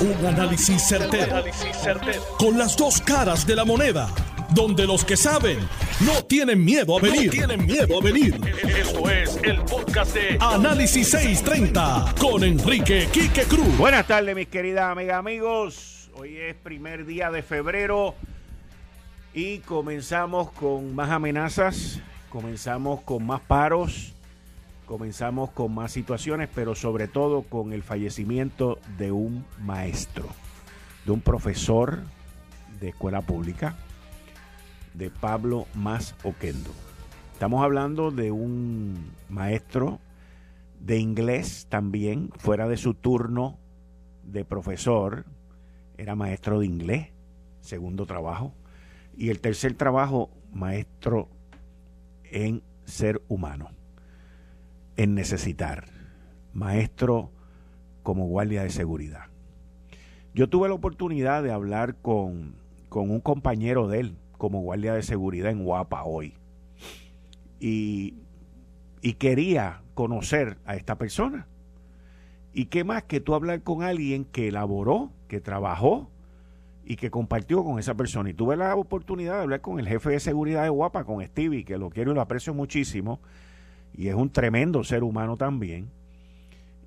Un análisis certero, Con las dos caras de la moneda. Donde los que saben no tienen miedo a venir. tienen miedo a venir. Esto es el podcast de Análisis 630 con Enrique Quique Cruz. Buenas tardes, mis queridas amigas, amigos. Hoy es primer día de febrero y comenzamos con más amenazas, comenzamos con más paros comenzamos con más situaciones, pero sobre todo con el fallecimiento de un maestro, de un profesor de escuela pública, de Pablo Más Oquendo. Estamos hablando de un maestro de inglés también, fuera de su turno de profesor, era maestro de inglés, segundo trabajo, y el tercer trabajo, maestro en ser humano en necesitar. Maestro como guardia de seguridad. Yo tuve la oportunidad de hablar con, con un compañero de él como guardia de seguridad en Guapa hoy. Y, y quería conocer a esta persona. ¿Y qué más que tú hablar con alguien que elaboró, que trabajó y que compartió con esa persona? Y tuve la oportunidad de hablar con el jefe de seguridad de Guapa, con Stevie, que lo quiero y lo aprecio muchísimo y es un tremendo ser humano también,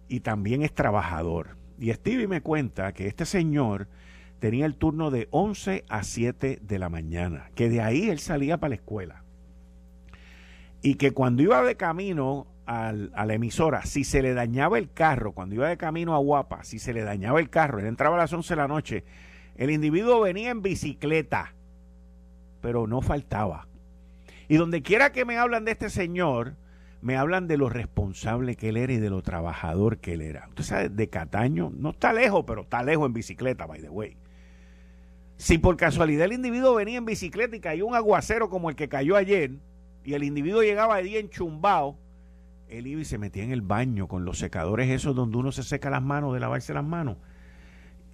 y también es trabajador. Y Stevie me cuenta que este señor tenía el turno de 11 a 7 de la mañana, que de ahí él salía para la escuela. Y que cuando iba de camino al, a la emisora, si se le dañaba el carro, cuando iba de camino a Guapa, si se le dañaba el carro, él entraba a las 11 de la noche, el individuo venía en bicicleta, pero no faltaba. Y donde quiera que me hablan de este señor, me hablan de lo responsable que él era y de lo trabajador que él era. Usted sabe, de Cataño, no está lejos, pero está lejos en bicicleta, by the way. Si por casualidad el individuo venía en bicicleta y cayó un aguacero como el que cayó ayer, y el individuo llegaba de día enchumbado, él iba y se metía en el baño con los secadores esos donde uno se seca las manos de lavarse las manos.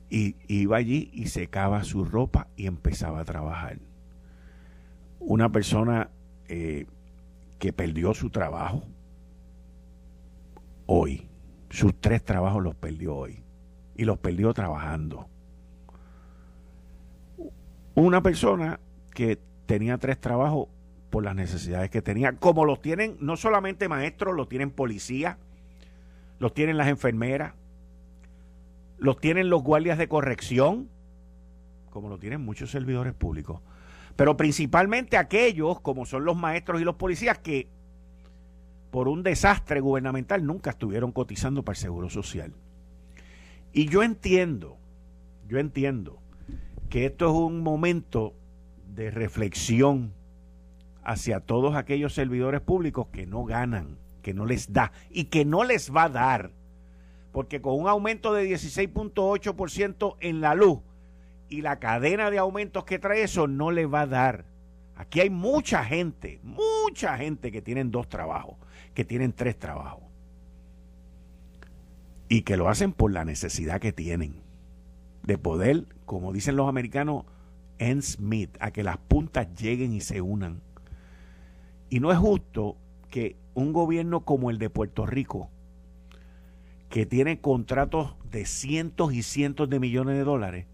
Y iba allí y secaba su ropa y empezaba a trabajar. Una persona eh, que perdió su trabajo hoy. Sus tres trabajos los perdió hoy. Y los perdió trabajando. Una persona que tenía tres trabajos por las necesidades que tenía, como los tienen no solamente maestros, los tienen policías, los tienen las enfermeras, los tienen los guardias de corrección, como lo tienen muchos servidores públicos pero principalmente aquellos, como son los maestros y los policías, que por un desastre gubernamental nunca estuvieron cotizando para el Seguro Social. Y yo entiendo, yo entiendo que esto es un momento de reflexión hacia todos aquellos servidores públicos que no ganan, que no les da y que no les va a dar. Porque con un aumento de 16.8% en la luz, y la cadena de aumentos que trae eso no le va a dar. Aquí hay mucha gente, mucha gente que tienen dos trabajos, que tienen tres trabajos. Y que lo hacen por la necesidad que tienen de poder, como dicen los americanos, en Smith, a que las puntas lleguen y se unan. Y no es justo que un gobierno como el de Puerto Rico, que tiene contratos de cientos y cientos de millones de dólares,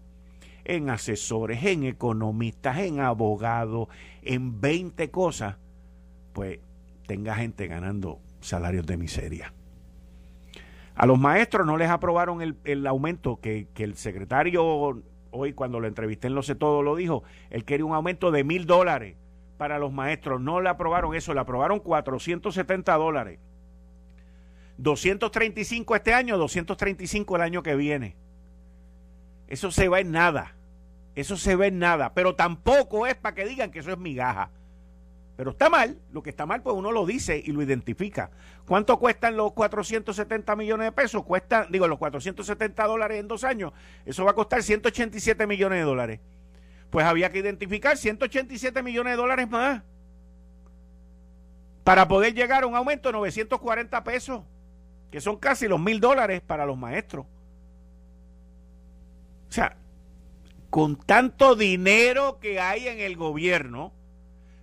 en asesores, en economistas, en abogados, en 20 cosas, pues tenga gente ganando salarios de miseria. A los maestros no les aprobaron el, aumento que, que, el secretario hoy cuando lo entrevisté en Lo sé todo lo dijo, él quería un aumento de mil dólares para los maestros. No le aprobaron eso, le aprobaron 470 dólares. 235 este año, 235 el año que viene. Eso se va en nada. Eso se ve en nada. Pero tampoco es para que digan que eso es migaja. Pero está mal. Lo que está mal, pues uno lo dice y lo identifica. ¿Cuánto cuestan los 470 millones de pesos? Cuesta, digo, los 470 dólares en dos años. Eso va a costar 187 millones de dólares. Pues había que identificar 187 millones de dólares más para poder llegar a un aumento de 940 pesos, que son casi los mil dólares para los maestros. O sea, con tanto dinero que hay en el gobierno,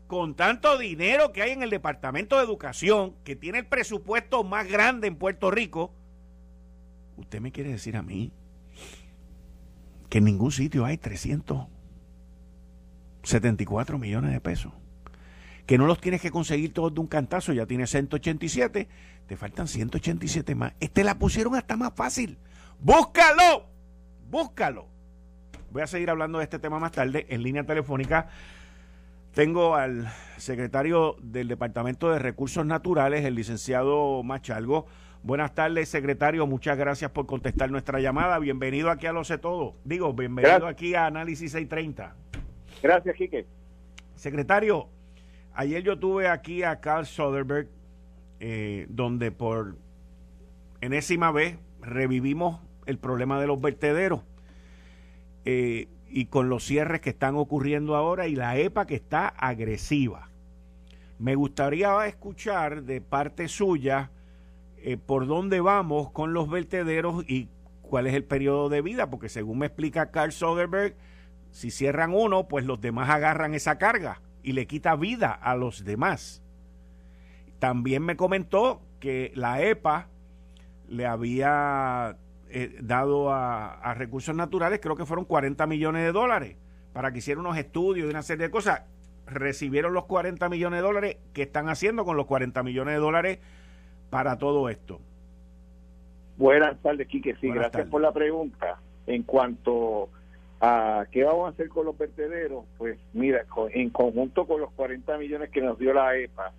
con tanto dinero que hay en el Departamento de Educación, que tiene el presupuesto más grande en Puerto Rico, usted me quiere decir a mí que en ningún sitio hay 374 millones de pesos. Que no los tienes que conseguir todos de un cantazo, ya tienes 187, te faltan 187 más. Este la pusieron hasta más fácil. ¡Búscalo! ¡Búscalo! Voy a seguir hablando de este tema más tarde en línea telefónica. Tengo al secretario del Departamento de Recursos Naturales, el licenciado Machalgo. Buenas tardes, secretario. Muchas gracias por contestar nuestra llamada. Bienvenido aquí a Lo Sé Todo. Digo, bienvenido aquí a Análisis 630. Gracias, Quique. Secretario, ayer yo tuve aquí a Carl Soderberg, eh, donde por enésima vez revivimos el problema de los vertederos. Eh, y con los cierres que están ocurriendo ahora y la EPA que está agresiva. Me gustaría escuchar de parte suya eh, por dónde vamos con los vertederos y cuál es el periodo de vida, porque según me explica Carl Soderberg, si cierran uno, pues los demás agarran esa carga y le quita vida a los demás. También me comentó que la EPA le había eh, dado a, recursos naturales, creo que fueron 40 millones de dólares para que hicieran unos estudios y una serie de cosas. Recibieron los 40 millones de dólares. ¿Qué están haciendo con los 40 millones de dólares para todo esto? Buenas tardes, Quique. Sí, gracias por la pregunta. En cuanto a qué vamos a hacer con los vertederos, pues mira, en conjunto con los 40 millones que nos dio la EPA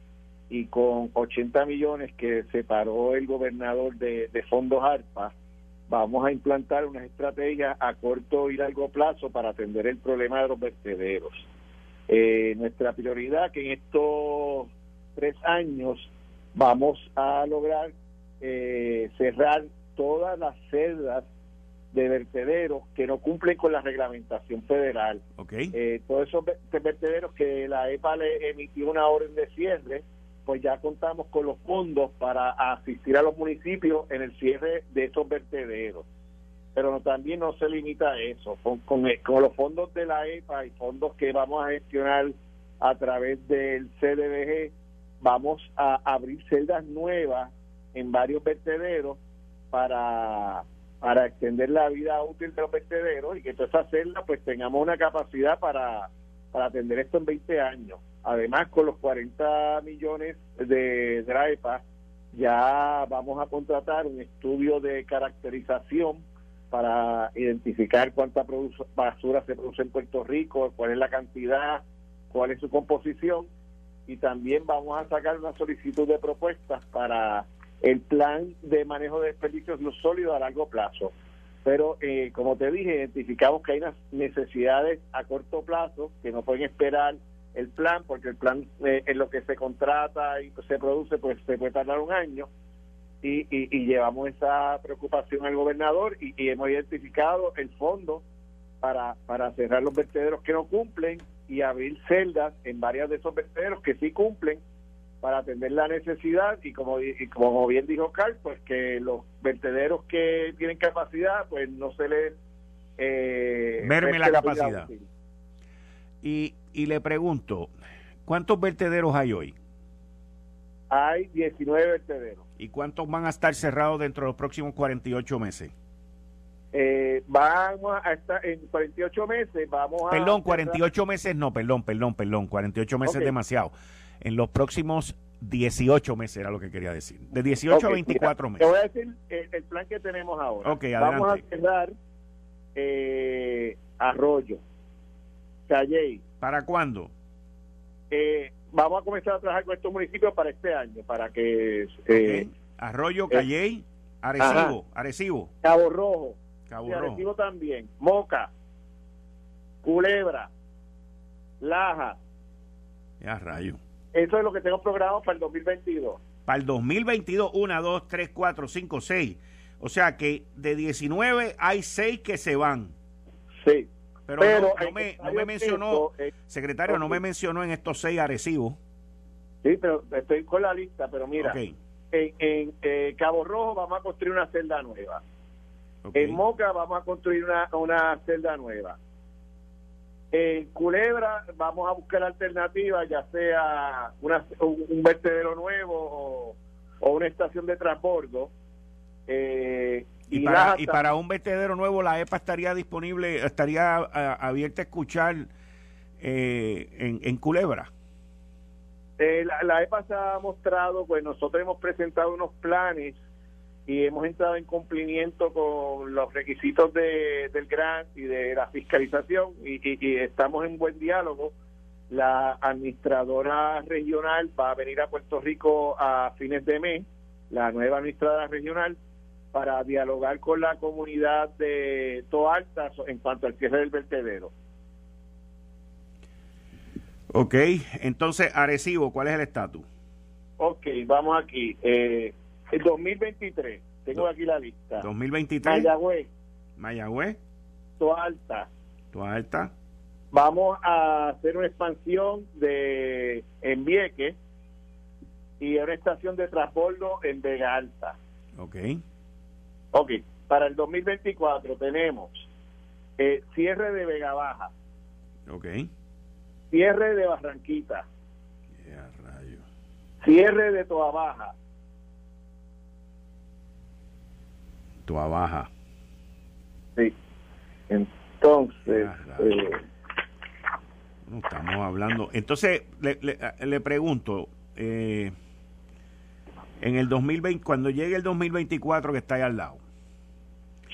y con 80 millones que separó el gobernador de, de fondos ARPA, vamos a implantar una estrategia a corto y largo plazo para atender el problema de los vertederos. Eh, nuestra prioridad que en estos tres años vamos a lograr eh, cerrar todas las celdas de vertederos que no cumplen con la reglamentación federal. Okay. Eh, todos esos vertederos que la EPA le emitió una orden de cierre, pues ya contamos con los fondos para asistir a los municipios en el cierre de esos vertederos. Pero también no se limita a eso. Con, con, los fondos de la EPA y fondos que vamos a gestionar a través del CDBG, vamos a abrir celdas nuevas en varios vertederos para, para extender la vida útil de los vertederos y que todas esas celdas pues tengamos una capacidad para, para atender esto en 20 años. Además, con los 40 millones de, DRAEPA, ya vamos a contratar un estudio de caracterización para identificar cuánta basura se produce en Puerto Rico, cuál es la cantidad, cuál es su composición y también vamos a sacar una solicitud de propuestas para el plan de manejo de desperdicios sólidos a largo plazo. Pero, eh, como te dije, identificamos que hay unas necesidades a corto plazo que no pueden esperar el plan, porque el plan eh, en lo que se contrata y se produce, pues se puede tardar un año. Y, y, llevamos esa preocupación al gobernador y, hemos identificado el fondo para, para cerrar los vertederos que no cumplen y abrir celdas en varios de esos vertederos que sí cumplen para atender la necesidad y como, y como bien dijo Carl, pues que los vertederos que tienen capacidad, pues no se les... Eh, la, capacidad. Y, y le pregunto, ¿cuántos vertederos hay hoy? Hay 19 vertederos. ¿Y cuántos van a estar cerrados dentro de los próximos 48 meses? Eh, vamos a estar en 48 meses, vamos a... Perdón, 48 meses, no, perdón, perdón, perdón, 48 meses es demasiado. En los próximos 18 meses era lo que quería decir. De 18 a 24 meses. Te voy a decir el, plan que tenemos ahora. Okay, vamos a cerrar eh, Arroyo, Calle. ¿Para cuándo? Eh, vamos a comenzar a trabajar con estos municipios para este año, para que... Eh, Arroyo, Calle, Arecibo, Arecibo. Cabo Rojo. Cabo Rojo. Arecibo también. Moca, Culebra, Laja. Ya, rayo. Eso es lo que tengo programado para el 2022. Para el 2022, 1, 2, 3, 4, 5, 6. O sea que de 19 hay 6 que se van. Sí. Pero, no, me, no, me, mencionó, eh, secretario, no me mencionó en estos seis agresivos. Sí, pero estoy con la lista, pero mira, en, en eh, Cabo Rojo vamos a construir una celda nueva. En Moca vamos a construir una, una celda nueva. En Culebra vamos a buscar alternativas, ya sea una, un, vertedero nuevo o, una estación de transbordo. Eh, Y, para, y para un vertedero nuevo, la EPA estaría disponible, estaría abierta a escuchar eh, en, en Culebra. Eh, la, EPA se ha mostrado, pues nosotros hemos presentado unos planes y hemos entrado en cumplimiento con los requisitos de, del grant y de la fiscalización y, y, estamos en buen diálogo. La administradora regional va a venir a Puerto Rico a fines de mes, la nueva administradora regional, para dialogar con la comunidad de Toalta en cuanto al cierre del vertedero. Ok, entonces Arecibo, ¿cuál es el estatus? Ok, vamos aquí. Eh, el 2023, tengo aquí la lista. 2023. Mayagüez. Mayagüez. Toalta. Toalta. Vamos a hacer una expansión de en Vieques y una estación de transbordo en Vega Alta. Ok. Ok, para el 2024 tenemos eh, cierre de Vega Baja. Ok Cierre de Barranquita. Cierre de Toa Baja. Toa Baja. Sí. Entonces. Eh, estamos hablando. Entonces, le, le, pregunto. Eh, en el 2020, cuando llegue el 2024 que está ahí al lado,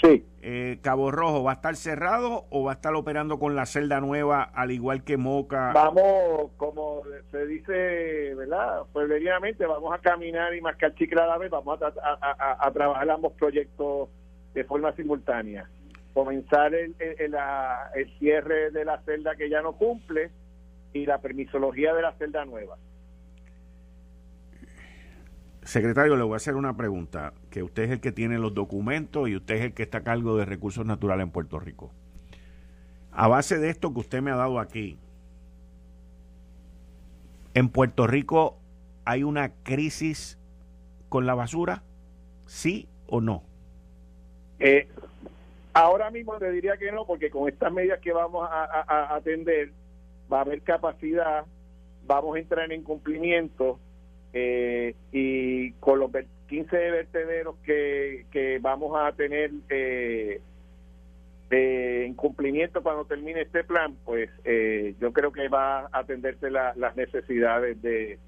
Sí. Eh, Cabo Rojo, ¿va a estar cerrado o va a estar operando con la celda nueva al igual que Moca? Vamos, como se dice, ¿verdad? Pueblerianamente, vamos a caminar y marcar chicle a la vez, vamos a, trabajar ambos proyectos de forma simultánea. Comenzar el, el cierre de la celda que ya no cumple y la permisología de la celda nueva. Secretario, le voy a hacer una pregunta, que usted es el que tiene los documentos y usted es el que está a cargo de recursos naturales en Puerto Rico. A base de esto que usted me ha dado aquí, ¿en Puerto Rico hay una crisis con la basura? ¿Sí o no? Eh, ahora mismo te diría que no, porque con estas medidas que vamos a atender va a haber capacidad, vamos a entrar en cumplimiento eh, y con los 15 vertederos que, que vamos a tener eh, en cumplimiento cuando termine este plan, pues eh, yo creo que va a atenderse las necesidades de,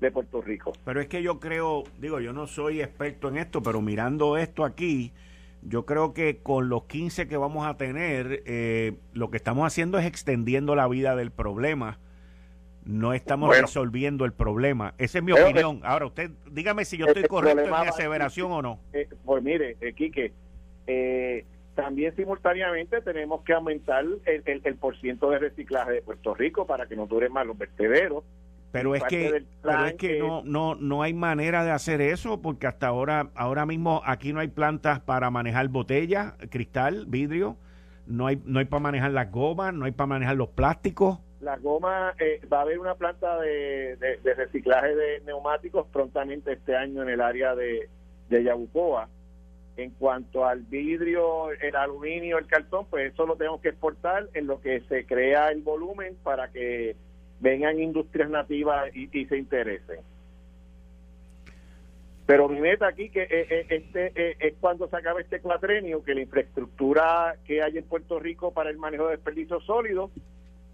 de Puerto Rico. Pero es que yo creo, digo, yo no soy experto en esto, pero mirando esto aquí, yo creo que con los 15 que vamos a tener, lo que estamos haciendo es extendiendo la vida del problema no estamos resolviendo el problema. Esa es mi opinión. Ahora, usted dígame si yo estoy correcto en mi aseveración o no. Eh, pues mire, eh, Quique, eh, también simultáneamente tenemos que aumentar el, el, el porciento de reciclaje de Puerto Rico para que no duren más los vertederos. Pero es que, pero es que no, no, no hay manera de hacer eso porque hasta ahora, ahora mismo aquí no hay plantas para manejar botellas, cristal, vidrio, no hay, no hay para manejar las gomas, no hay para manejar los plásticos la goma, eh, va a haber una planta de, reciclaje de neumáticos prontamente este año en el área de, Yabucoa. En cuanto al vidrio, el aluminio, el cartón, pues eso lo tenemos que exportar en lo que se crea el volumen para que vengan industrias nativas y, se interesen. Pero mi meta aquí que eh, eh, este es cuando se acabe este cuatrenio que la infraestructura que hay en Puerto Rico para el manejo de desperdicios sólidos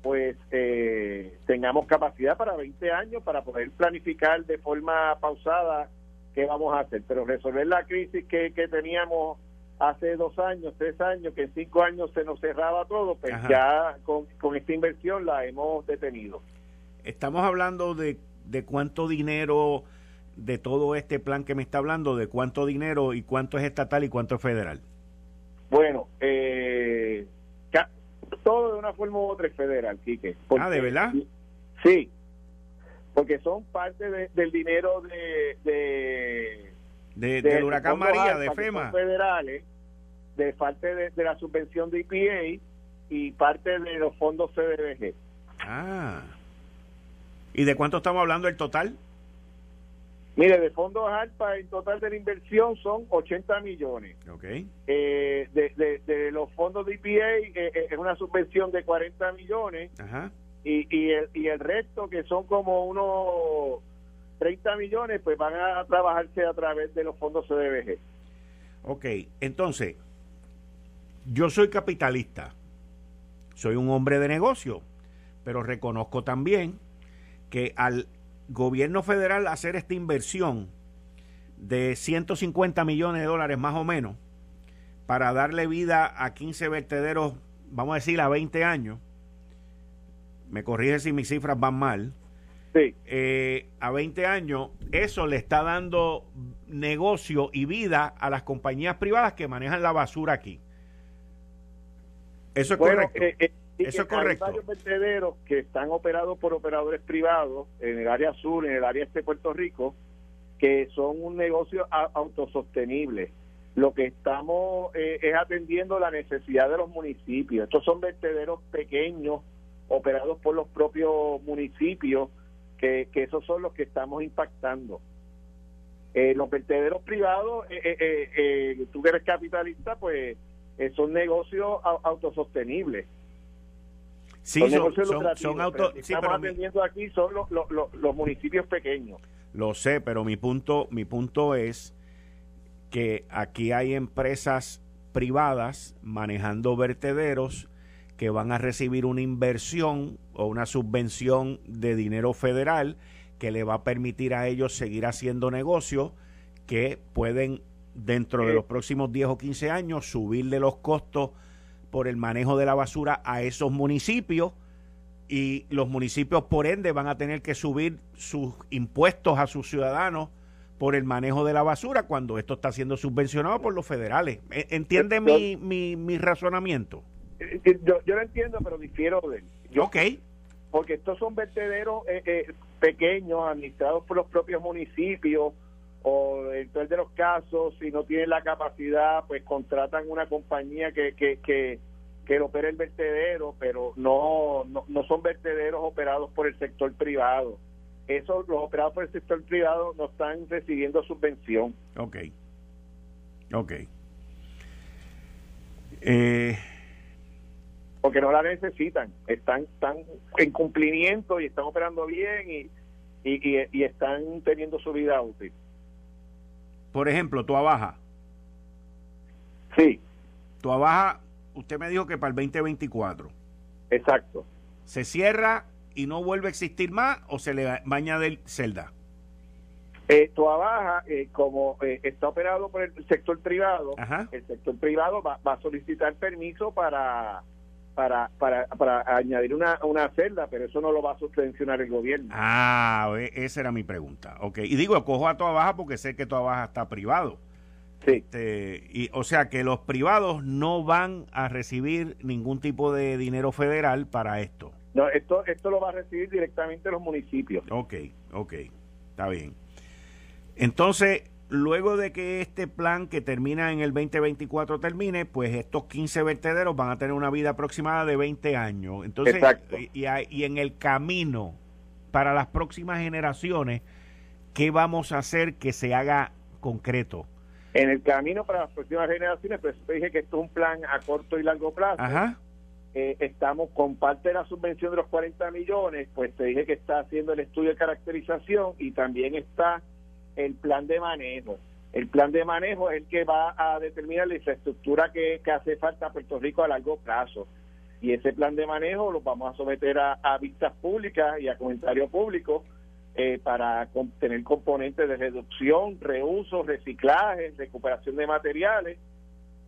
pues eh, tengamos capacidad para 20 años para poder planificar de forma pausada qué vamos a hacer. Pero resolver la crisis que, que teníamos hace dos años, tres años, que en cinco años se nos cerraba todo, pues ya con, con, esta inversión la hemos detenido. Estamos hablando de, de cuánto dinero de todo este plan que me está hablando, de cuánto dinero y cuánto es estatal y cuánto es federal. Bueno, eh, todo de una forma u otra es federal, Quique. ah, ¿de verdad? Sí, porque son parte del dinero de... de, del huracán María, de FEMA. Federales, de parte de, la subvención de EPA y parte de los fondos CDBG. Ah. ¿Y de cuánto estamos hablando el total? Mire, de fondos ALPA, en total de la inversión son 80 millones. Okay. Eh, de, los fondos de EPA eh, eh, es una subvención de 40 millones. Ajá. Y, y, el, y el resto, que son como unos 30 millones, pues van a trabajarse a través de los fondos CDBG. Ok, entonces, yo soy capitalista, soy un hombre de negocio, pero reconozco también que al gobierno federal hacer esta inversión de 150 millones de dólares más o menos para darle vida a 15 vertederos, vamos a decir, a 20 años, me corrige si mis cifras van mal, Sí. eh, a 20 años, eso le está dando negocio y vida a las compañías privadas que manejan la basura aquí. Eso es Bueno, correcto. eh, eh, sí Eso que es correcto. Hay varios vertederos que están operados por operadores privados en el área sur, en el área este de Puerto Rico, que son un negocio autosostenible. Lo que estamos eh, es atendiendo la necesidad de los municipios. Estos son vertederos pequeños operados por los propios municipios, que, que esos son los que estamos impactando. Eh, los vertederos privados, eh, eh, eh, tú que eres capitalista, pues son negocios au- autosostenibles. Sí, son son, son- sí, estamos pero mi- aquí son los, los, los- los municipios pequeños. Lo sé, pero mi punto, mi punto es que aquí hay empresas privadas manejando vertederos que van a recibir una inversión o una subvención de dinero federal que le va a permitir a ellos seguir haciendo negocios que pueden dentro de los próximos 10 o 15 años subirle los costos por el manejo de la basura a esos municipios y los municipios por ende van a tener que subir sus impuestos a sus ciudadanos por el manejo de la basura cuando esto está siendo subvencionado por los federales. E- ¿Entiende Yo- mi, mi, mi razonamiento? Eh, eh, Yo, yo lo entiendo, pero difiero de él. Yo, ok, Porque estos son vertederos eh, eh, pequeños, administrados por los propios municipios, o en todos de los casos, si no tienen la capacidad, pues contratan una compañía que, que, que, que opere el vertedero, pero no, no, no son vertederos operados por el sector privado. Esos, los operados por el sector privado no están recibiendo subvención. ok, ok. Eh, porque no la necesitan, están, están en cumplimiento y están operando bien y, y, y, y están teniendo su vida útil. Por ejemplo, tu abaja. Sí, Tu abaja, usted me dijo que para el 2024 exacto. se cierra y no vuelve a existir más o se le va a añadir celda. Eh, Toa Baja, eh, como eh, está operado por el sector privado, Ajá. el sector privado va, va a solicitar permiso para para, para, para añadir una, una celda, pero eso no lo va a subvencionar el gobierno. Ah, e- esa era mi pregunta. Ok, y digo, cojo a toda baja porque sé que toda baja está privado. Sí, Este, y, o sea que los privados no van a recibir ningún tipo de dinero federal para esto. no, esto, esto lo va a recibir directamente los municipios. Ok, ok, está bien. Entonces, luego de que este plan que termina en el 2024 termine, pues estos 15 vertederos van a tener una vida aproximada de 20 años. Entonces, Exacto. y, y en el camino para las próximas generaciones, ¿qué vamos a hacer que se haga concreto? En el camino para las próximas generaciones, pues te dije que esto es un plan a corto y largo plazo. Ajá. eh, estamos con parte de la subvención de los 40 millones, pues te dije que está haciendo el estudio de caracterización y también está el plan de manejo. El plan de manejo es el que va a determinar la infraestructura que, que hace falta a Puerto Rico a largo plazo. Y ese plan de manejo lo vamos a someter a, a vistas públicas y a comentario público eh, para tener componentes de reducción, reuso, reciclaje, recuperación de materiales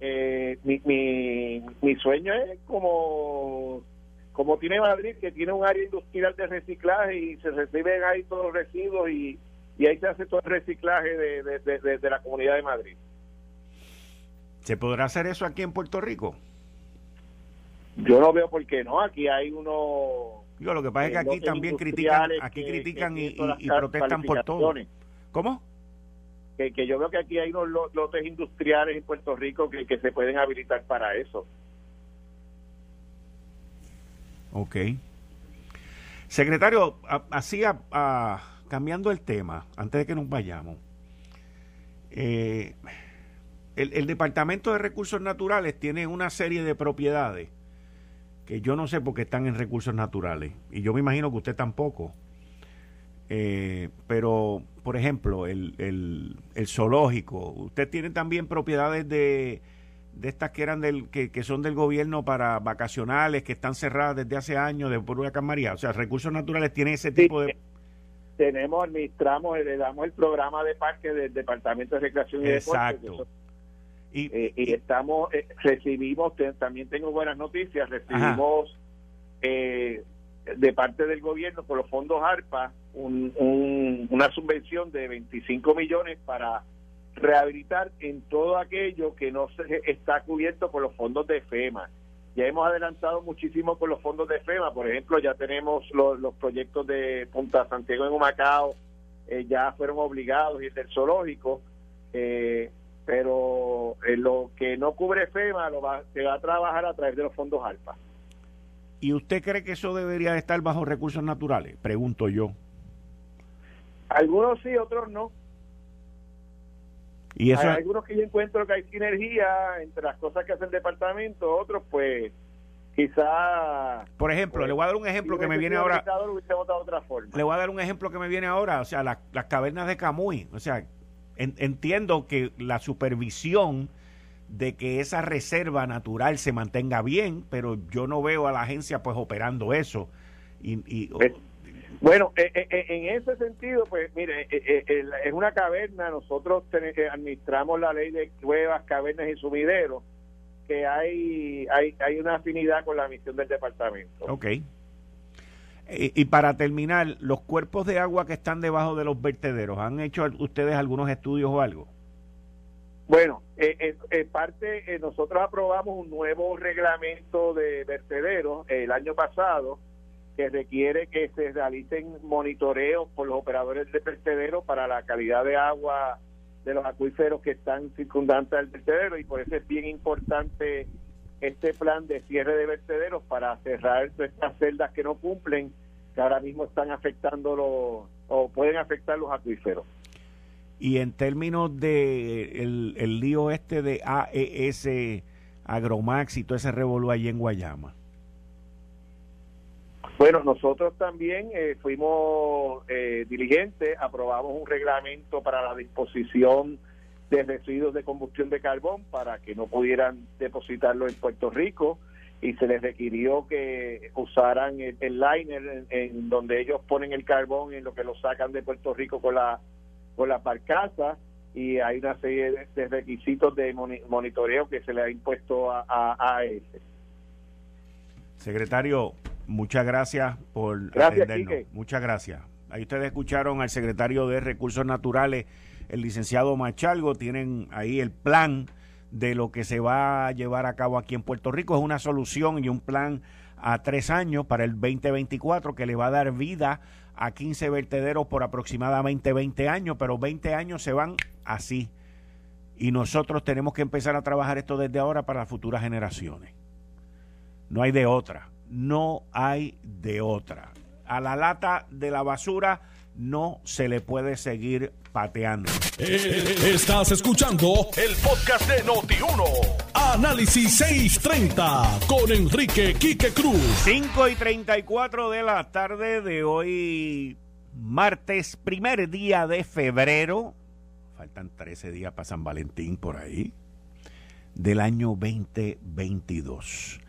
eh, mi, mi, mi sueño es como como tiene Madrid que tiene un área industrial de reciclaje y se reciben ahí todos los residuos y, y ahí se hace todo el reciclaje de, de, de- la comunidad de Madrid ¿Se podrá hacer eso aquí en Puerto Rico? yo no veo por qué no aquí hay uno Yo lo que pasa es que eh, aquí también critican, aquí que- critican que y, y- protestan por todo. ¿Cómo? que, que yo veo que aquí hay unos lo- lotes industriales en Puerto Rico que, que se pueden habilitar para eso Ok. Secretario, así a- a- cambiando el tema, antes de que nos vayamos, eh, el, el Departamento de Recursos Naturales tiene una serie de propiedades que yo no sé por qué están en recursos naturales, y yo me imagino que usted tampoco. Eh, pero por ejemplo, el, el, el zoológico, usted tiene también propiedades de, de estas que eran del que, que, son del gobierno para vacacionales que están cerradas desde hace años de por una María, o sea, recursos naturales tienen ese tipo de tenemos administramos le damos el programa de parque del Departamento de Recreación y Exacto. y, eh, y, estamos eh, recibimos también tengo buenas noticias, recibimos eh, de parte del gobierno por los fondos ARPA un, una subvención de 25 millones para rehabilitar en todo aquello que no se está cubierto por los fondos de FEMA. Ya hemos adelantado muchísimo con los fondos de FEMA, por ejemplo, ya tenemos los, los proyectos de Punta Santiago en Humacao, eh, ya fueron obligados y el del zoológico, eh, pero eh, lo que no cubre FEMA lo va, se va a trabajar a través de los fondos ALPA. ¿Y usted cree que eso debería estar bajo recursos naturales? Pregunto yo. Algunos sí, otros no. Y eso... Hay algunos que yo encuentro que hay sinergia entre las cosas que hace el departamento, otros pues quizá... Por ejemplo, pues, le voy a dar un ejemplo que me viene ahora... Otra forma. Le voy a dar un ejemplo que me viene ahora, o sea, las, cavernas de Camuy. O sea, entiendo que la supervisión de que esa reserva natural se mantenga bien, pero yo no veo a la agencia pues operando eso. Y, y bueno, eh, eh, eh, en ese sentido, pues mire, es una caverna, nosotros administramos la ley de cuevas, cavernas y sumideros, que hay, hay, hay una afinidad con la misión del departamento. Ok. Y, para terminar, los cuerpos de agua que están debajo de los vertederos, ¿han hecho ustedes algunos estudios o algo? Bueno, eh, parte, nosotros aprobamos un nuevo reglamento de vertederos el año pasado que requiere que se realicen monitoreos por los operadores de vertedero para la calidad de agua de los acuíferos que están circundantes al vertedero y por eso es bien importante este plan de cierre de vertederos para cerrar estas celdas que no cumplen, que ahora mismo están afectando los, o pueden afectar los acuíferos. Y en términos de el, el lío este de AES Agromax y todo ese revolú allí en Guayama. Bueno, nosotros también eh, fuimos eh, diligentes, aprobamos un reglamento para la disposición de residuos de combustión de carbón para que no pudieran depositarlo en Puerto Rico y se les requirió que usaran el, liner en, donde ellos ponen el carbón en lo que lo sacan de Puerto Rico con la con la barcaza y hay una serie de, requisitos de monitoreo que se le ha impuesto a, a, a ese. Secretario, Muchas gracias por atendernos. Muchas gracias. Ahí ustedes escucharon al secretario de Recursos Naturales, el licenciado Machalgo. Tienen ahí el plan de lo que se va a llevar a cabo aquí en Puerto Rico. Es una solución y un plan a tres años para el 2024 que le va a dar vida a 15 vertederos por aproximadamente 20 años, pero 20 años se van así. Y nosotros tenemos que empezar a trabajar esto desde ahora para las futuras generaciones. No hay de otra no hay de otra. A la lata de la basura no se le puede seguir pateando. Eh, estás escuchando el podcast de Noti1. Análisis 630 con Enrique Quique Cruz. 5 y 34 de la tarde de hoy, martes, primer día de febrero. Faltan 13 días para San Valentín por ahí. Del año 2022.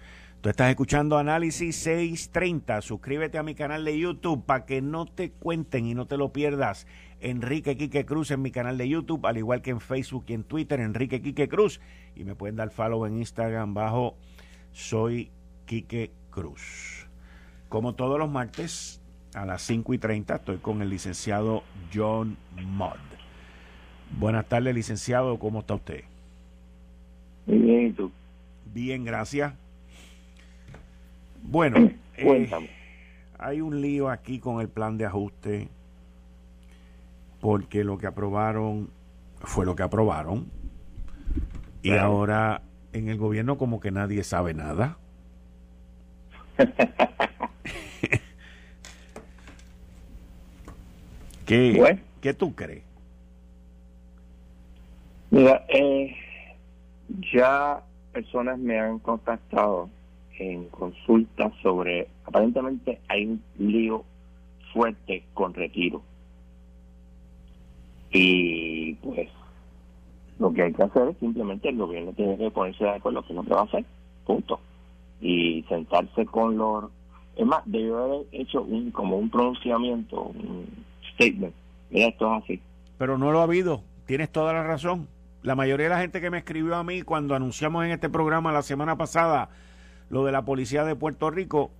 Tú estás escuchando Análisis 630. Suscríbete a mi canal de YouTube para que no te cuenten y no te lo pierdas. Enrique Quique Cruz en mi canal de YouTube, al igual que en Facebook y en Twitter, Enrique Quique Cruz. Y me pueden dar follow en Instagram bajo Soy Quique Cruz. Como todos los martes, a las 5 y 30, estoy con el licenciado John Mudd. Buenas tardes, licenciado. ¿Cómo está usted? Bien, ¿y tú? Bien, gracias. Bueno, eh, hay un lío aquí con el plan de ajuste porque lo que aprobaron fue lo que aprobaron y ahora en el gobierno como que nadie sabe nada. ¿Qué, ¿Qué tú crees? Mira, eh, ya personas me han contactado en consulta sobre, aparentemente hay un lío fuerte con retiro. Y pues lo que hay que hacer es simplemente el gobierno tiene que ponerse de acuerdo que no se va a hacer, punto. Y sentarse con los... Es más, debió haber hecho un como un pronunciamiento, un statement. Mira, esto es así. Pero no lo ha habido, tienes toda la razón. La mayoría de la gente que me escribió a mí cuando anunciamos en este programa la semana pasada lo de la policía de Puerto Rico,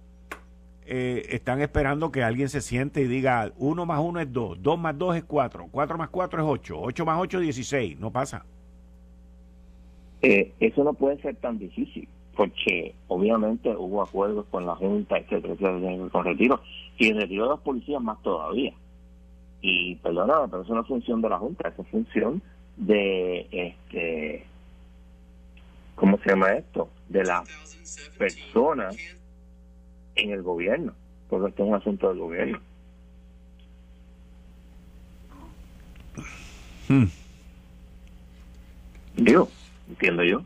eh, están esperando que alguien se siente y diga, uno más uno es dos, dos más dos es cuatro, cuatro más cuatro es ocho, ocho más ocho es dieciséis, no pasa. Eh, eso no puede ser tan difícil, porque obviamente hubo acuerdos con la Junta, etcétera, etcétera, con retiro, y el retiro de policías más todavía. Y perdona, pero eso no es función de la Junta, eso es función de, este, ¿cómo se llama esto? De las personas en el gobierno, porque esto es un asunto del gobierno. Hmm. Digo, entiendo yo.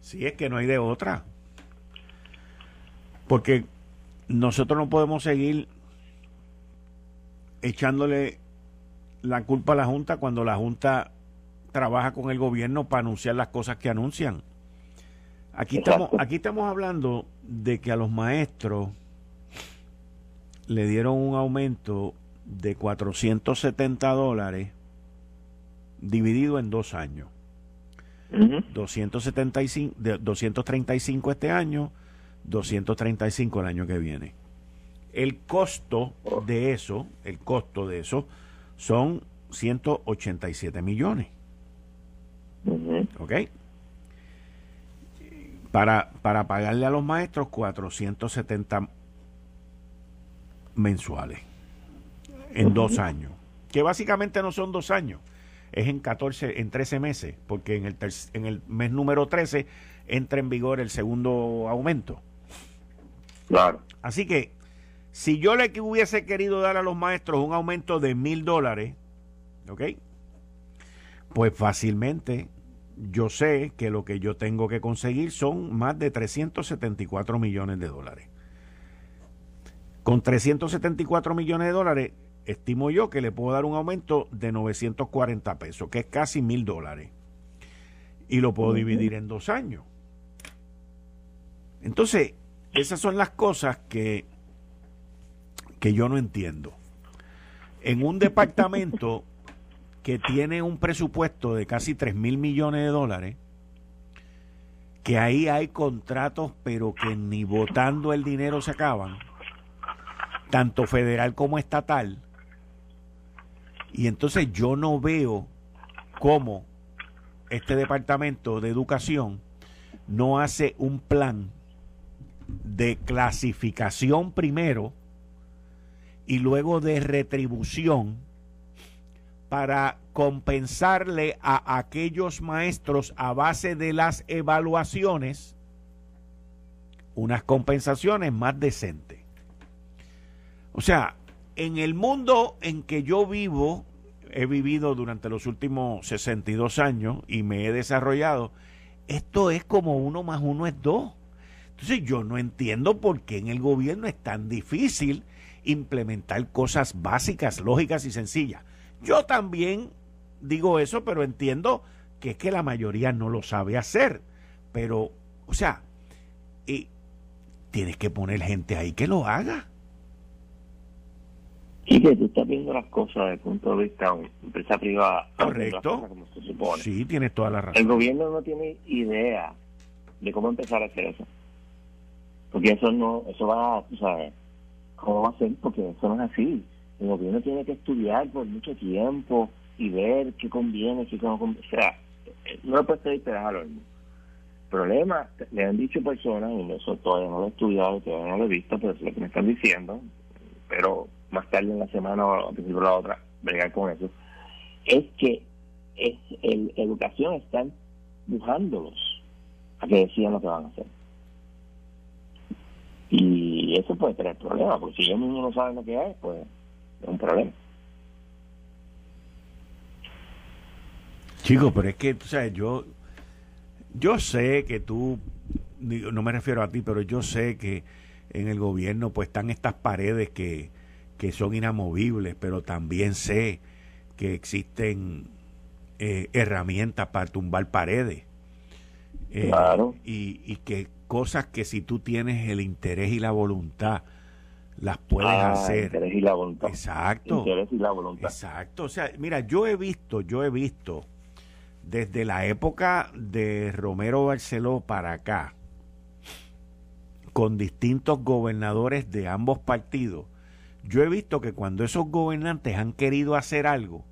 Sí, es que no hay de otra. Porque nosotros no podemos seguir echándole la culpa a la Junta cuando la Junta trabaja con el gobierno para anunciar las cosas que anuncian. Aquí estamos, aquí estamos hablando de que a los maestros le dieron un aumento de 470 dólares dividido en dos años. 275, 235 este año, 235 el año que viene. El costo de eso, el costo de eso, son 187 millones. ¿Ok? Para, para pagarle a los maestros 470 mensuales en dos años. Que básicamente no son dos años, es en 14, en 13 meses, porque en el, en el mes número 13 entra en vigor el segundo aumento. Claro. Así que si yo le hubiese querido dar a los maestros un aumento de mil dólares, ¿ok? Pues fácilmente yo sé que lo que yo tengo que conseguir son más de 374 millones de dólares. Con 374 millones de dólares, estimo yo que le puedo dar un aumento de 940 pesos, que es casi mil dólares. Y lo puedo dividir en dos años. Entonces, esas son las cosas que, que yo no entiendo. En un departamento que tiene un presupuesto de casi 3 mil millones de dólares, que ahí hay contratos, pero que ni votando el dinero se acaban, tanto federal como estatal. Y entonces yo no veo cómo este departamento de educación no hace un plan de clasificación primero y luego de retribución para compensarle a aquellos maestros a base de las evaluaciones unas compensaciones más decentes. O sea, en el mundo en que yo vivo, he vivido durante los últimos 62 años y me he desarrollado, esto es como uno más uno es dos. Entonces yo no entiendo por qué en el gobierno es tan difícil implementar cosas básicas, lógicas y sencillas. Yo también digo eso, pero entiendo que es que la mayoría no lo sabe hacer. Pero, o sea, y tienes que poner gente ahí que lo haga. Sí, que tú estás viendo las cosas desde el punto de vista de empresa privada. Correcto. Sí, tienes toda la razón. El gobierno no tiene idea de cómo empezar a hacer eso. Porque eso no, eso va, tú sabes, ¿cómo va a ser? Porque eso no es así. El gobierno tiene que estudiar por mucho tiempo y ver qué conviene, qué no conviene. O sea, no le puedes pedir a lo mismo. Problema, le han dicho personas, y eso todavía no lo he estudiado, todavía no lo he visto, pero es lo que me están diciendo, pero más tarde en la semana o a principio de la otra, bregar con eso, es que es el educación están empujándolos a que decidan lo que van a hacer. Y eso puede tener problemas, porque si ellos mismos no saben lo que hay, pues es un problema. Chicos, pero es que, tú sabes, yo, yo sé que tú, no me refiero a ti, pero yo sé que en el gobierno pues están estas paredes que, que son inamovibles, pero también sé que existen eh, herramientas para tumbar paredes. Eh, claro. Y, y, que cosas que si tú tienes el interés y la voluntad, las puedes ah, hacer. Interés y la voluntad. Exacto. Interés y la voluntad. Exacto. O sea, mira, yo he visto, yo he visto desde la época de Romero Barceló para acá, con distintos gobernadores de ambos partidos, yo he visto que cuando esos gobernantes han querido hacer algo,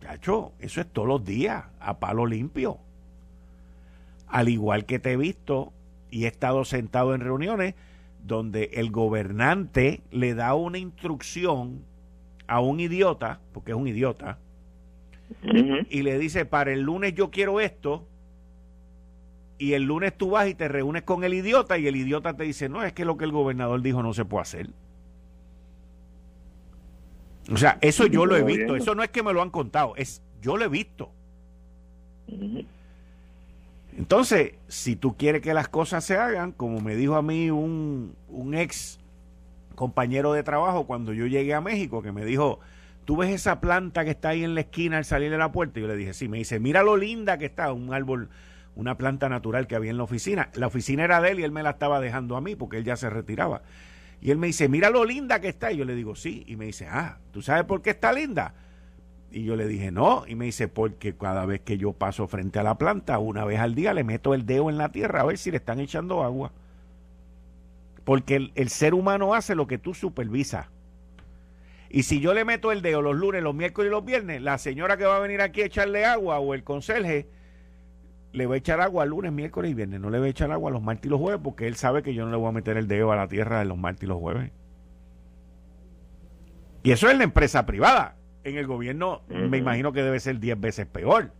chacho, eso es todos los días, a palo limpio. Al igual que te he visto y he estado sentado en reuniones donde el gobernante le da una instrucción a un idiota, porque es un idiota, y le dice, para el lunes yo quiero esto, y el lunes tú vas y te reúnes con el idiota y el idiota te dice, no, es que lo que el gobernador dijo no se puede hacer. O sea, eso yo lo he visto, eso no es que me lo han contado, es yo lo he visto. Entonces, si tú quieres que las cosas se hagan, como me dijo a mí un, un ex compañero de trabajo cuando yo llegué a México, que me dijo, ¿tú ves esa planta que está ahí en la esquina al salir de la puerta? Y yo le dije, sí, me dice, mira lo linda que está, un árbol, una planta natural que había en la oficina. La oficina era de él y él me la estaba dejando a mí porque él ya se retiraba. Y él me dice, mira lo linda que está. Y yo le digo, sí. Y me dice, ah, ¿tú sabes por qué está linda? Y yo le dije, no. Y me dice, porque cada vez que yo paso frente a la planta, una vez al día le meto el dedo en la tierra a ver si le están echando agua. Porque el, ser humano hace lo que tú supervisas. Y si yo le meto el dedo los lunes, los miércoles y los viernes, la señora que va a venir aquí a echarle agua o el conserje le va a echar agua lunes, miércoles y viernes. No le va a echar agua los martes y los jueves porque él sabe que yo no le voy a meter el dedo a la tierra de los martes y los jueves. Y eso es la empresa privada. En el gobierno me imagino que debe ser 10 veces peor.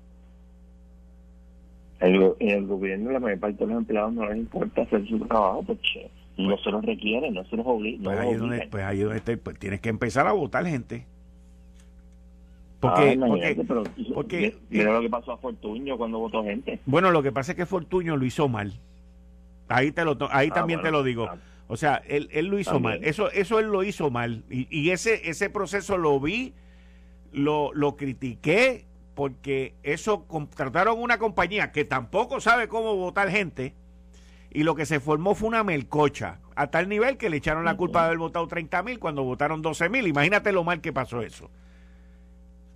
en el gobierno la mayor parte de los empleados no les importa hacer su trabajo porque no se los requiere, no se los obliga. Pues, ahí, donde, pues ahí donde pues tienes que empezar a votar gente. Porque, porque, mira lo que pasó a Fortuño cuando votó gente. Bueno, lo que pasa es que Fortuño lo hizo mal. Ahí te lo ahí ah, también te lo digo. Ah. O sea, él, él lo hizo mal. Eso eso él lo hizo mal y, y, ese ese proceso lo vi, lo lo critiqué porque eso contrataron una compañía que tampoco sabe cómo votar gente y lo que se formó fue una melcocha, a tal nivel que le echaron la culpa de haber votado 30 mil cuando votaron 12 mil. Imagínate lo mal que pasó eso.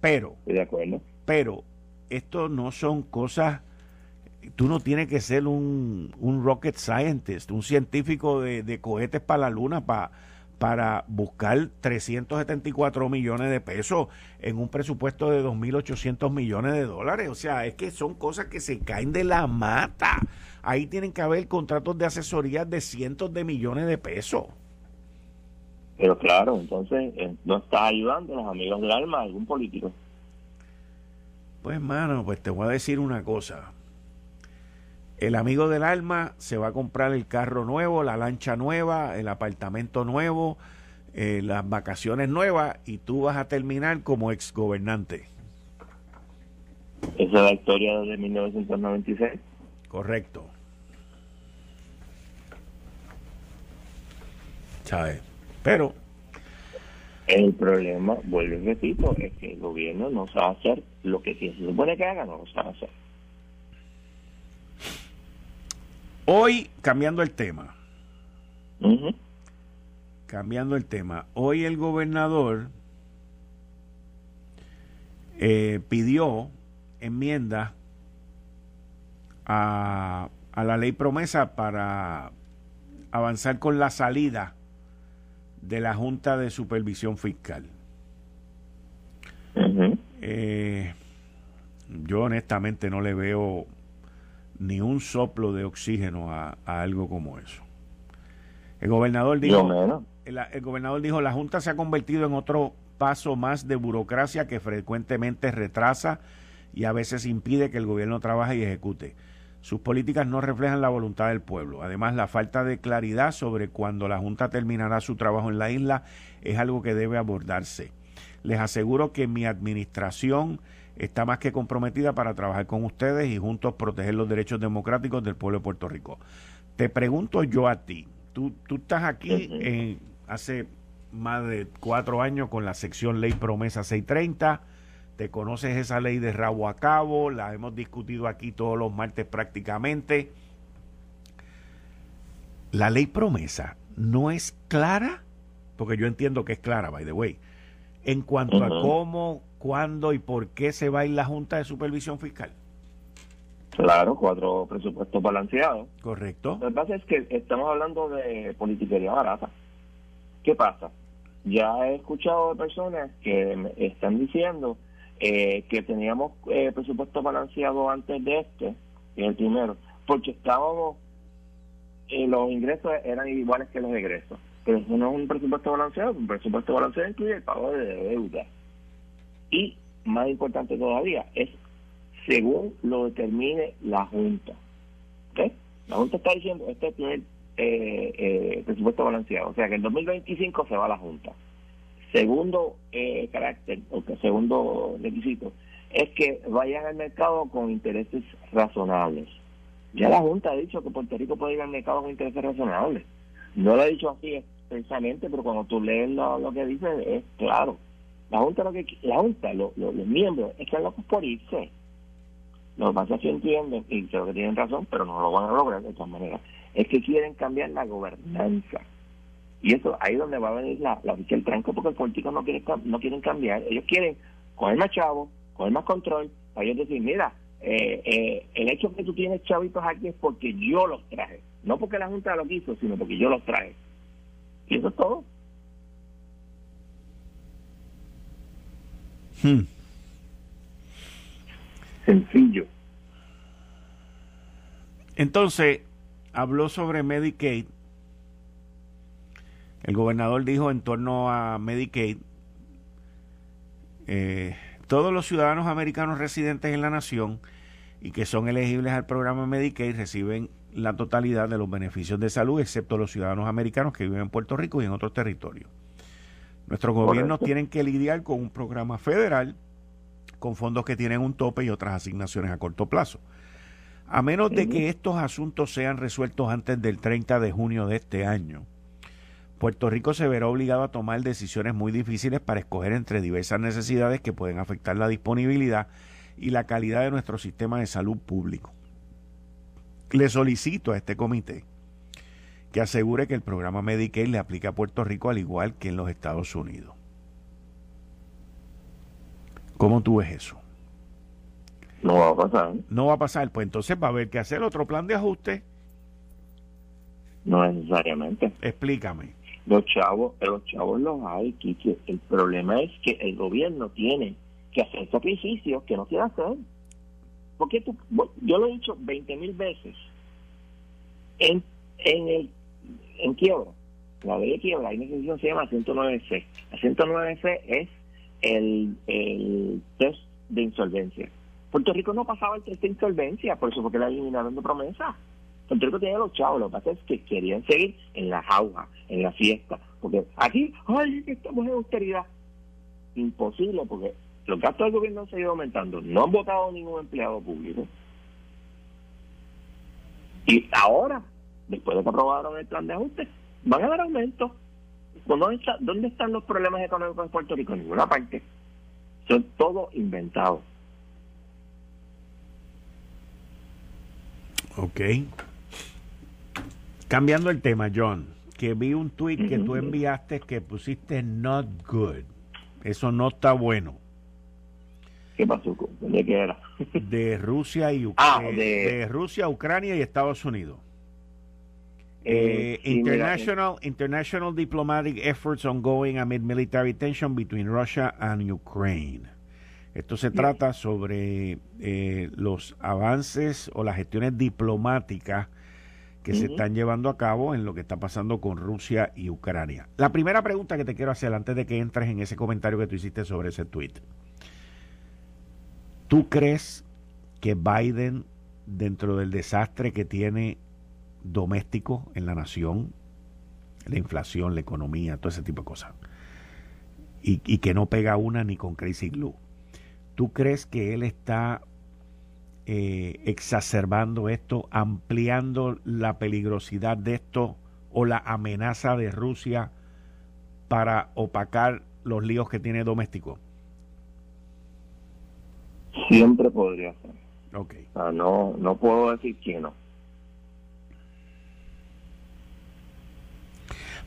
Pero, de acuerdo. pero, esto no son cosas, tú no tienes que ser un, un rocket scientist, un científico de, de cohetes para la luna para para buscar 374 millones de pesos en un presupuesto de 2.800 millones de dólares. O sea, es que son cosas que se caen de la mata. Ahí tienen que haber contratos de asesoría de cientos de millones de pesos. Pero claro, entonces eh, no está ayudando a los amigos del alma algún político. Pues, mano, pues te voy a decir una cosa. El amigo del alma se va a comprar el carro nuevo, la lancha nueva, el apartamento nuevo, eh, las vacaciones nuevas y tú vas a terminar como exgobernante. Esa es la historia de 1996. Correcto. ¿Sabes? Pero... El problema, vuelvo y repito, es que el gobierno no sabe hacer lo que se supone que haga, no lo sabe hacer. Hoy, cambiando el tema, cambiando el tema, hoy el gobernador eh, pidió enmienda a, a la ley promesa para avanzar con la salida de la Junta de Supervisión Fiscal. Eh, yo honestamente no le veo ni un soplo de oxígeno a, algo como eso. El gobernador dijo, el, gobernador dijo, la Junta se ha convertido en otro paso más de burocracia que frecuentemente retrasa y a veces impide que el gobierno trabaje y ejecute. Sus políticas no reflejan la voluntad del pueblo. Además, la falta de claridad sobre cuándo la Junta terminará su trabajo en la isla es algo que debe abordarse. Les aseguro que mi administración está más que comprometida para trabajar con ustedes y juntos proteger los derechos democráticos del pueblo de Puerto Rico. Te pregunto yo a ti, tú, tú estás aquí hace más de cuatro años con la sección Ley Promesa 630 te conoces esa ley de rabo a cabo, la hemos discutido aquí todos los martes prácticamente. La ley promesa no es clara, porque yo entiendo que es clara, by the way, en cuanto a cómo, cuándo y por qué se va a ir la Junta de Supervisión Fiscal. Claro, cuatro presupuestos balanceados. Correcto. Lo que pasa es que estamos hablando de politiquería barata. ¿Qué pasa? Ya he escuchado de personas que están diciendo eh, que teníamos eh, presupuesto balanceado antes de este, el primero, porque estábamos, eh, los ingresos eran iguales que los egresos. Pero eso no es un presupuesto balanceado, un presupuesto balanceado incluye el pago de deuda. Y, más importante todavía, es según lo determine la Junta. ¿Okay? La Junta está diciendo, este es el primer eh, eh, presupuesto balanceado, o sea que en 2025 se va a la Junta. Segundo eh, carácter, o segundo requisito, es que vayan al mercado con intereses razonables. Ya la Junta ha dicho que Puerto Rico puede ir al mercado con intereses razonables. No lo ha dicho así expresamente, pero cuando tú lees lo, que dice, es claro. La Junta, lo que, la junta los miembros, están locos por irse. Lo que pasa es que entienden, y creo que tienen razón, pero no lo van a lograr de todas maneras, es que quieren cambiar la gobernanza. Y eso, ahí es donde va a venir la, la el tranco, porque el político no, quiere, no quieren cambiar. Ellos quieren coger más chavos, coger más control, para ellos decir, mira, eh, eh, el hecho que tú tienes chavitos aquí es porque yo los traje. No porque la Junta lo quiso, sino porque yo los traje. Y eso es todo. Hmm. Sencillo. Entonces, habló sobre Medicaid. El gobernador dijo en torno a Medicaid, eh, todos los ciudadanos americanos residentes en la nación y que son elegibles al programa Medicaid reciben la totalidad de los beneficios de salud, excepto los ciudadanos americanos que viven en Puerto Rico y en otros territorios. Nuestros gobiernos tienen que lidiar con un programa federal con fondos que tienen un tope y otras asignaciones a corto plazo. A menos de que estos asuntos sean resueltos antes del 30 de junio de este año, Puerto Rico se verá obligado a tomar decisiones muy difíciles para escoger entre diversas necesidades que pueden afectar la disponibilidad y la calidad de nuestro sistema de salud público. Le solicito a este comité que asegure que el programa Medicaid le aplica a Puerto Rico al igual que en los Estados Unidos. ¿Cómo tú ves eso? No va a pasar. No va a pasar, pues entonces va a haber que hacer otro plan de ajuste. No necesariamente. Explícame. Los chavos, los chavos los hay, Kiki. El problema es que el gobierno tiene que hacer sacrificios que no quiere hacer. Porque tú, yo lo he dicho 20 mil veces. En, en el en quiebra, la ley de quiebra, hay una institución se llama 109C. La 109C es el, el test de insolvencia. Puerto Rico no pasaba el test de insolvencia, por eso porque la eliminaron de promesa. Puerto Rico tenía los chavos, lo que pasa es que querían seguir en la jauja, en la fiesta. Porque aquí, ay, estamos en austeridad. Imposible, porque los gastos del gobierno han seguido aumentando. No han votado ningún empleado público. Y ahora, después de que aprobaron el plan de ajuste, van a dar aumento ¿Dónde, están los problemas económicos en Puerto Rico? En ninguna parte. Son todo inventados. Ok. Cambiando el tema, John, que vi un tweet que tú enviaste que pusiste not good. Eso no está bueno. ¿Qué pasó? ¿De qué era? de Rusia y ah, de Rusia, Ucrania y Estados Unidos. Eh, eh, international, international diplomatic efforts ongoing amid military tension between Russia and Ukraine. Esto se trata sobre eh, los avances o las gestiones diplomáticas que se están llevando a cabo en lo que está pasando con Rusia y Ucrania. La primera pregunta que te quiero hacer antes de que entres en ese comentario que tú hiciste sobre ese tweet. ¿Tú crees que Biden, dentro del desastre que tiene doméstico en la nación, la inflación, la economía, todo ese tipo de cosas. Y, que no pega una ni con Crazy Glue. ¿Tú crees que él está eh, exacerbando esto, ampliando la peligrosidad de esto o la amenaza de Rusia para opacar los líos que tiene doméstico? Siempre podría ser. Ok. O sea, no, no puedo decir que no.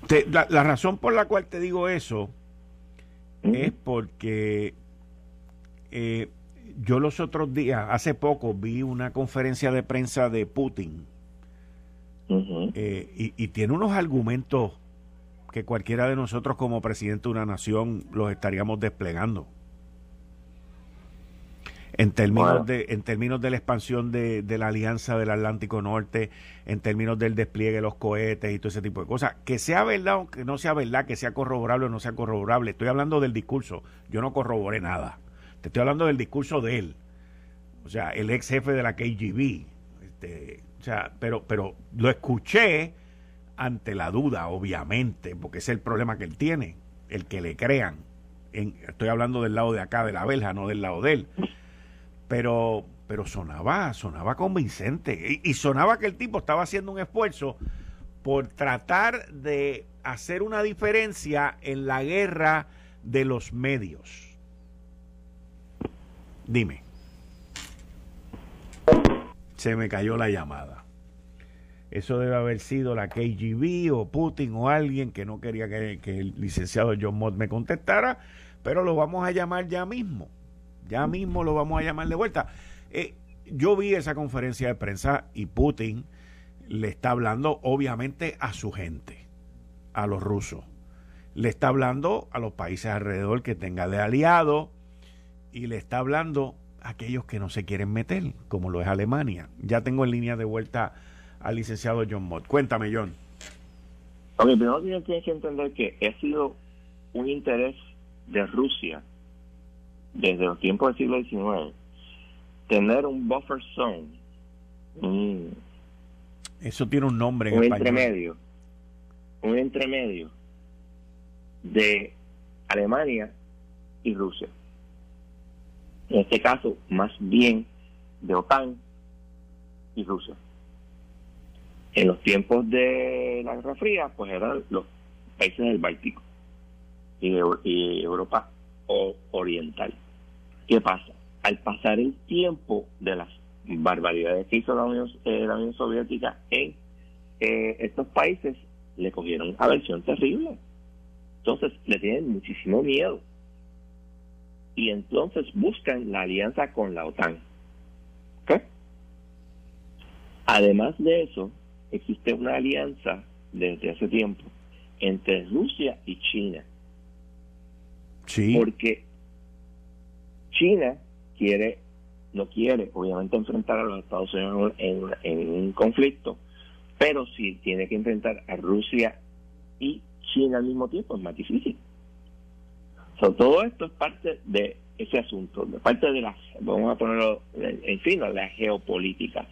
Te- la, la razón por la cual te digo eso es porque eh, yo los otros días, hace poco, vi una conferencia de prensa de Putin eh, y, y tiene unos argumentos que cualquiera de nosotros como presidente de una nación los estaríamos desplegando. En términos, Bueno. de, en términos de la expansión de, de la alianza del Atlántico Norte, en términos del despliegue de los cohetes y todo ese tipo de cosas. Que sea verdad o que no sea verdad, que sea corroborable o no sea corroborable. Estoy hablando del discurso. Yo no corroboré nada. Te estoy hablando del discurso de él. O sea, el ex jefe de la KGB. Este, o sea, pero, pero lo escuché ante la duda, obviamente, porque ese es el problema que él tiene, el que le crean. En- estoy hablando del lado de acá de la verja, no del lado de él. Pero, pero sonaba, sonaba convincente. Y, y sonaba que el tipo estaba haciendo un esfuerzo por tratar de hacer una diferencia en la guerra de los medios. Dime. Se me cayó la llamada. Eso debe haber sido la KGB o Putin o alguien que no quería que, que el licenciado John Mott me contestara, pero lo vamos a llamar ya mismo. Ya mismo lo vamos a llamar de vuelta. Eh, yo vi esa conferencia de prensa y Putin le está hablando obviamente a su gente, a los rusos. Le está hablando a los países alrededor que tenga de aliado y le está hablando a aquellos que no se quieren meter, como lo es Alemania. Ya tengo en línea de vuelta al licenciado John Mott. Cuéntame, John. Ok, primero tienes que entender que ha sido un interés de Rusia desde los tiempos del siglo XIX tener un buffer zone, un, Eso tiene un nombre en un español. entremedio, un entremedio de Alemania y Rusia. En este caso, más bien de OTAN y Rusia. En los tiempos de la Guerra Fría, pues eran los países del Báltico y, Eu- y Europa o- Oriental. ¿Qué pasa? Al pasar el tiempo de las barbaridades que hizo la Unión, eh, la Unión Soviética en eh, estos países, le cogieron aversión terrible. Entonces le tienen muchísimo miedo. Y entonces buscan la alianza con la OTAN. ¿Ok? Además de eso, existe una alianza desde hace tiempo entre Rusia y China. Sí. Porque China quiere, no quiere, obviamente, enfrentar a los Estados Unidos en, un conflicto, pero si tiene que enfrentar a Rusia y China al mismo tiempo, es más difícil. Todo esto es parte de ese asunto, de parte de la, vamos a ponerlo en fin, la geopolítica.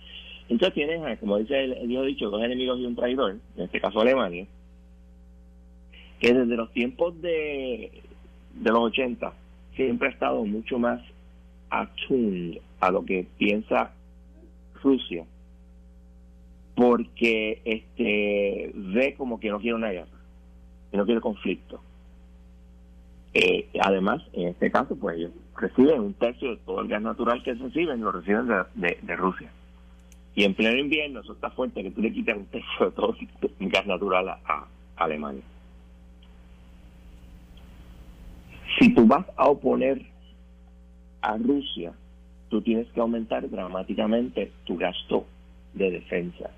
Entonces tienes, eh, como dice el, viejo dicho, dos enemigos y un traidor, en este caso Alemania, que desde los tiempos de los 80 siempre ha estado mucho más attuned a lo que piensa Rusia porque este ve como que no quiere una guerra que no quiere conflicto. Eh, además en este caso pues ellos reciben un tercio de todo el gas natural que reciben lo reciben de, Rusia. Y en pleno invierno eso está fuerte que tú le quitas un tercio de todo el gas natural a Alemania si tú vas a oponer a Rusia, tú tienes que aumentar dramáticamente tu gasto de defensa.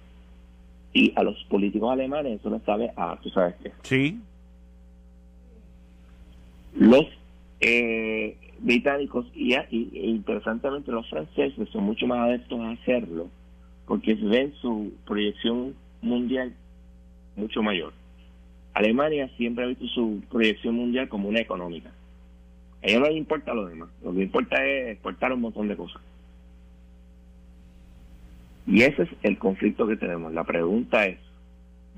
Y a los políticos alemanes eso les sabe a, tú sabes qué. Sí. Los eh, británicos y, y- e interesantemente los franceses son mucho más adeptos a hacerlo porque ven su proyección mundial mucho mayor. Alemania siempre ha visto su proyección mundial como una económica. A ellos no les importa lo demás. Lo que importa es exportar un montón de cosas. Y ese es el conflicto que tenemos. La pregunta es,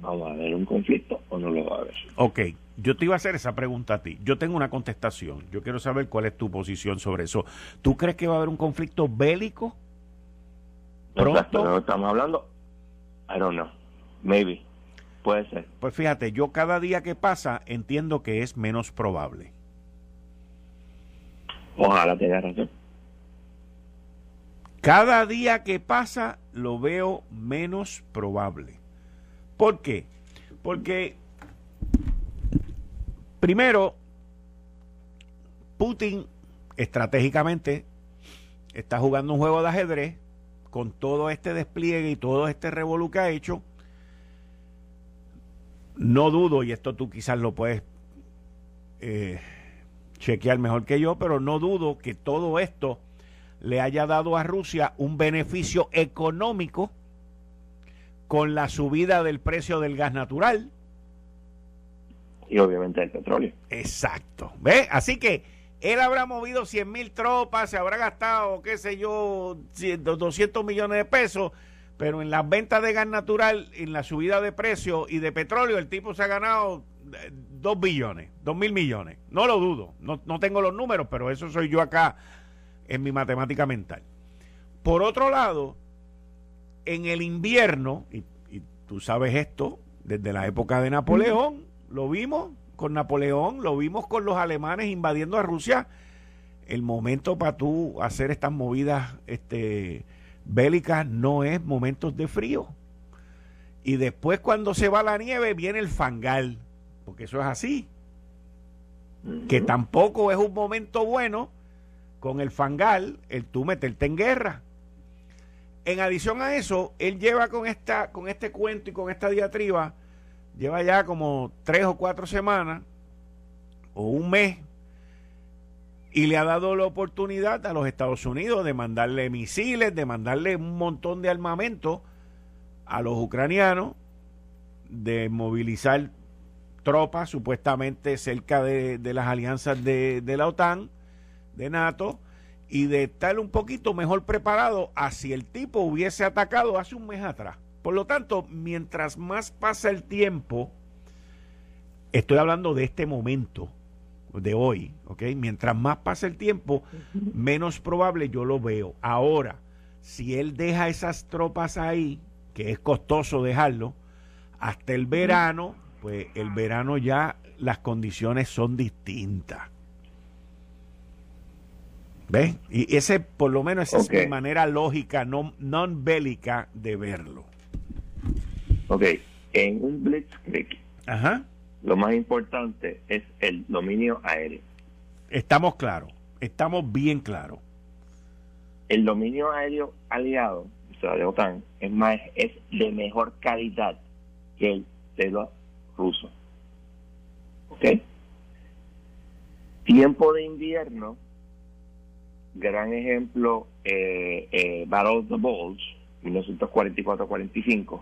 ¿vamos a ver un conflicto o no lo va a haber? Ok, yo te iba a hacer esa pregunta a ti. Yo tengo una contestación. Yo quiero saber cuál es tu posición sobre eso. ¿Tú crees que va a haber un conflicto bélico? Pronto. que estamos hablando, I don't know. Maybe. Puede ser. Pues fíjate, yo cada día que pasa entiendo que es menos probable. Ojalá tenga razón. Cada día que pasa lo veo menos probable. ¿Por qué? Porque, primero, Putin estratégicamente está jugando un juego de ajedrez con todo este despliegue y todo este revolú que ha hecho. No dudo, y esto tú quizás lo puedes eh, chequear mejor que yo, pero no dudo que todo esto le haya dado a Rusia un beneficio económico con la subida del precio del gas natural. Y obviamente el petróleo. Exacto. ¿Ve? Así que él habrá movido 100 mil tropas, se habrá gastado, qué sé yo, 200 millones de pesos, pero en las ventas de gas natural, en la subida de precio y de petróleo, el tipo se ha ganado 2 billones, 2 mil millones. No lo dudo, no, no tengo los números, pero eso soy yo acá en mi matemática mental. Por otro lado, en el invierno, y, y tú sabes esto, desde la época de Napoleón, lo vimos, con Napoleón, lo vimos con los alemanes invadiendo a Rusia. El momento para tú hacer estas movidas este, bélicas no es momentos de frío. Y después cuando se va la nieve viene el fangal, porque eso es así. Que tampoco es un momento bueno con el fangal el tú meterte en guerra. En adición a eso, él lleva con, esta, con este cuento y con esta diatriba lleva ya como tres o cuatro semanas o un mes y le ha dado la oportunidad a los Estados Unidos de mandarle misiles, de mandarle un montón de armamento a los ucranianos, de movilizar tropas supuestamente cerca de, las alianzas de, de, la OTAN, de NATO, y de estar un poquito mejor preparado a si el tipo hubiese atacado hace un mes atrás. Por lo tanto, mientras más pasa el tiempo, estoy hablando de este momento, de hoy, ¿ok? Mientras más pasa el tiempo, menos probable yo lo veo. Ahora, si él deja esas tropas ahí, que es costoso dejarlo, hasta el verano, pues el verano ya las condiciones son distintas. ¿Ves? Y ese, por lo menos, esa es mi manera lógica, no, non bélica de verlo. Ok, en un blitzkrieg, lo más importante es el dominio aéreo. Estamos claros, estamos bien claros. El dominio aéreo aliado, o sea, de OTAN, es, más, es de mejor calidad que el de los rusos. ¿Ok? Tiempo de invierno, gran ejemplo, eh, eh, Battle of the Bulge, 1944-45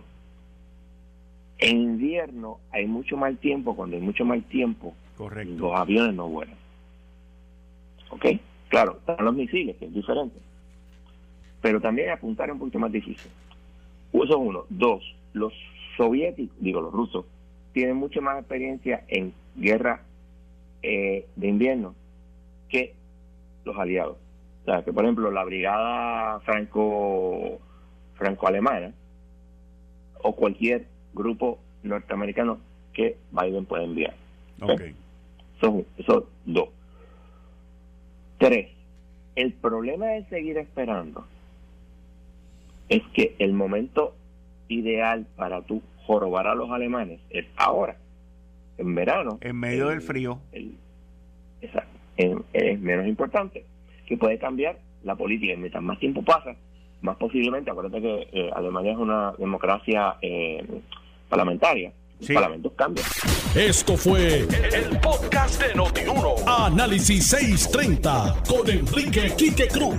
en invierno hay mucho mal tiempo, cuando hay mucho mal tiempo, Correcto. los aviones no vuelan. ¿Ok? Claro, están los misiles, que es diferente. Pero también apuntar es un poquito más difícil. Eso es uno. Dos, los soviéticos, digo los rusos, tienen mucha más experiencia en guerra eh, de invierno que los aliados. O sea, que por ejemplo la brigada franco franco-alemana o cualquier grupo norteamericano que Biden puede enviar. Okay. Son, dos. Tres, el problema de seguir esperando es que el momento ideal para tú jorobar a los alemanes es ahora, en verano. En medio del frío. exacto. es menos importante, que puede cambiar la política. Mientras más tiempo pasa, más posiblemente, acuérdate que eh, Alemania es una democracia eh, parlamentaria. Sí. Parlamentos cambian. Esto fue el, podcast de Notiuno. Análisis 630 con Enrique Quique Cruz.